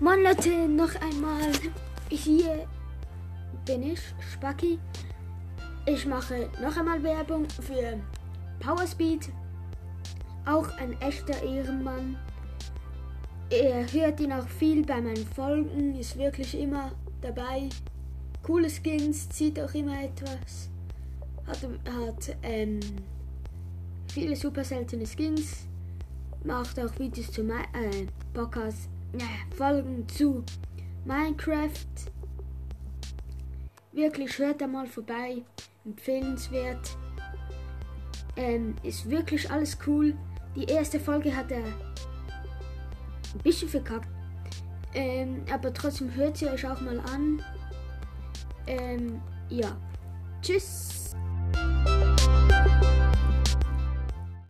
Moin Leute, noch einmal. Hier bin ich, Spacki. Ich mache noch einmal Werbung für Powerspeed. Auch ein echter Ehrenmann. Er hört ihn auch viel bei meinen Folgen, ist wirklich immer dabei. Coole Skins, zieht auch immer etwas. Hat, hat ähm, viele super seltene Skins. Macht auch Videos zu äh, Podcast, Folgen zu Minecraft. Wirklich hört da mal vorbei. Empfehlenswert. Ähm, ist wirklich alles cool. Die erste Folge hat er ein bisschen verkackt. Ähm, aber trotzdem hört sie euch auch mal an. Ähm, ja. Tschüss.